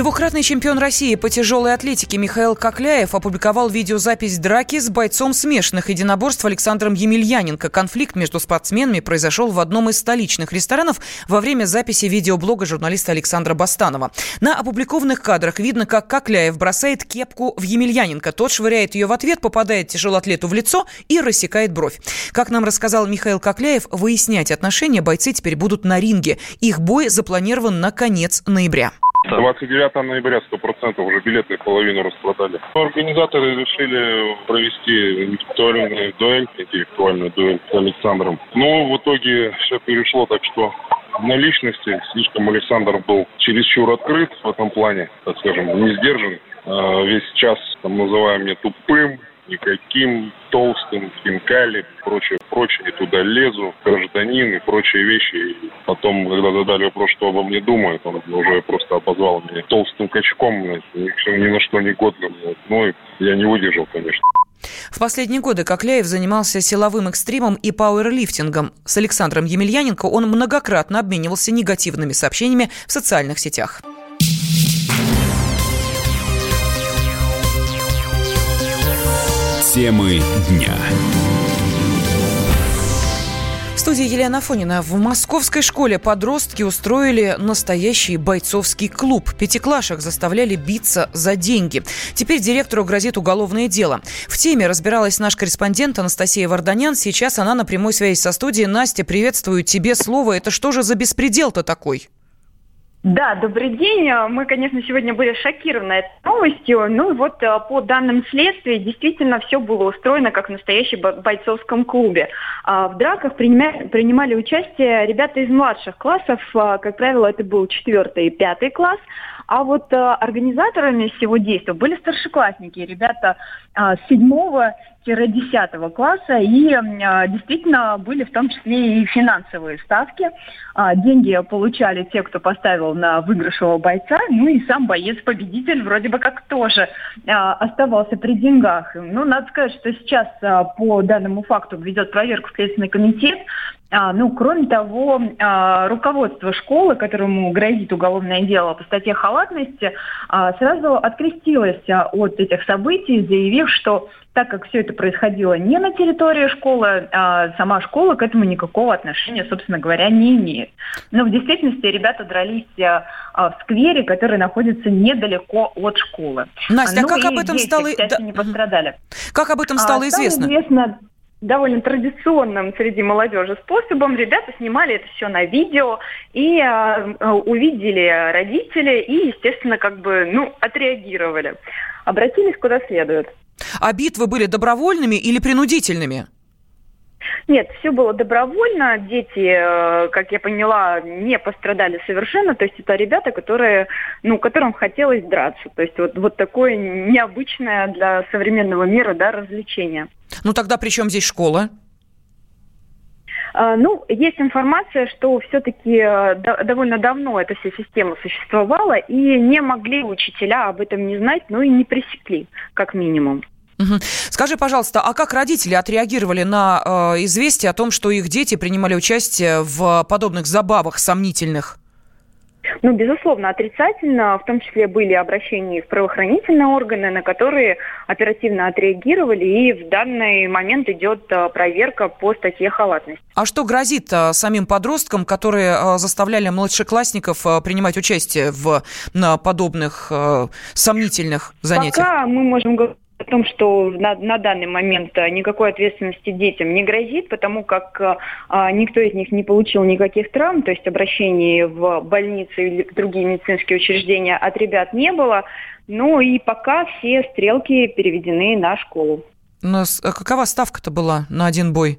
Двукратный чемпион России по тяжелой атлетике Михаил Кокляев опубликовал видеозапись драки с бойцом смешанных единоборств Александром Емельяненко. Конфликт между спортсменами произошел в одном из столичных ресторанов во время записи видеоблога журналиста Александра Бастанова. На опубликованных кадрах видно, как Кокляев бросает кепку в Емельяненко. Тот швыряет ее в ответ, попадает тяжелоатлету в лицо и рассекает бровь. Как нам рассказал Михаил Кокляев, выяснять отношения бойцы теперь будут на ринге. Их бой запланирован на конец ноября. 29 ноября 100% уже билеты половину распродали. Организаторы решили провести интеллектуальную дуэль, интеллектуальную дуэль с Александром. Но в итоге все перешло так, что на личности слишком Александр был чересчур открыт в этом плане, так скажем, не сдержан. А весь час там называя меня тупым, никаким толстым, хинкали, прочее, прочее, и туда лезу, гражданин и прочие вещи. И потом, когда задали вопрос, что обо мне думают, он уже просто обозвал меня толстым качком, ни на что не годным. Ну, я не выдержал, конечно. В последние годы Кокляев занимался силовым экстримом и пауэрлифтингом. С Александром Емельяненко он многократно обменивался негативными сообщениями в социальных сетях. Темы дня. В студии Елена Афонина. В московской школе подростки устроили настоящий бойцовский клуб. Пятиклашек заставляли биться за деньги. Теперь директору грозит уголовное дело. В теме разбиралась наш корреспондент Анастасия Варданян. Сейчас она на прямой связи со студией. Настя, приветствую тебе слово. Это что же за беспредел-то такой? Да, добрый день. Мы, конечно, сегодня были шокированы этой новостью. Ну вот э, по данным следствия, действительно все было устроено как в настоящем бойцовском клубе. А в драках принимали, принимали участие ребята из младших классов. А, как правило, это был четвертый и пятый класс. А вот э, организаторами всего действия были старшеклассники, ребята с седьмого 10 класса, и э, действительно были в том числе и финансовые ставки. Э, деньги получали те, кто поставил на выигрышего бойца, ну и сам боец-победитель вроде бы как тоже э, оставался при деньгах. Ну, надо сказать, что сейчас по данному факту ведет проверку Следственный комитет, а, ну, кроме того, а, руководство школы, которому грозит уголовное дело по статье халатности, а, сразу открестилось а, от этих событий, заявив, что так как все это происходило не на территории школы, а сама школа к этому никакого отношения, собственно говоря, не имеет. Но в действительности ребята дрались а, в сквере, который находится недалеко от школы. Настя, ну, а как об этом дети, стало... Кстати, не пострадали. Как об этом стало а, известно? Стало известно довольно традиционным среди молодежи способом. Ребята снимали это все на видео и э, увидели родители и, естественно, как бы, ну, отреагировали. Обратились куда следует. А битвы были добровольными или принудительными? Нет, все было добровольно. Дети, э, как я поняла, не пострадали совершенно. То есть это ребята, которые, ну, которым хотелось драться. То есть вот, вот такое необычное для современного мира да, развлечение. Ну тогда при чем здесь школа? А, ну, есть информация, что все-таки э, довольно давно эта вся система существовала, и не могли учителя об этом не знать, ну и не пресекли, как минимум. Скажи, пожалуйста, а как родители отреагировали на э, известие о том, что их дети принимали участие в подобных забавах сомнительных? Ну, безусловно, отрицательно. В том числе были обращения в правоохранительные органы, на которые оперативно отреагировали. И в данный момент идет э, проверка по статье халатность. А что грозит а, самим подросткам, которые а, заставляли младшеклассников принимать участие в подобных сомнительных занятиях? Пока мы можем говорить том, что на, на данный момент э, никакой ответственности детям не грозит, потому как а, никто из них не получил никаких травм, то есть обращений в больницы или другие медицинские учреждения от ребят не было. Ну и пока все стрелки переведены на школу. Но а какова ставка-то была на один бой?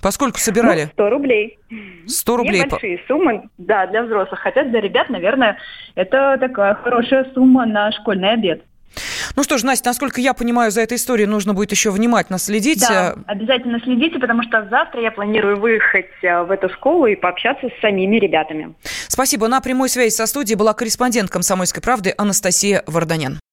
Поскольку собирали? Ну, 100 рублей. 100 рублей. Небольшие суммы, да, для взрослых. Хотя для ребят, наверное, это такая хорошая сумма на школьный обед. Ну что ж, Настя, насколько я понимаю, за этой историей нужно будет еще внимательно следить. Да, обязательно следите, потому что завтра я планирую выехать э, в эту школу и пообщаться с самими ребятами. Спасибо. На прямой связи со студией была корреспондент «Комсомольской правды» Анастасия Варданян.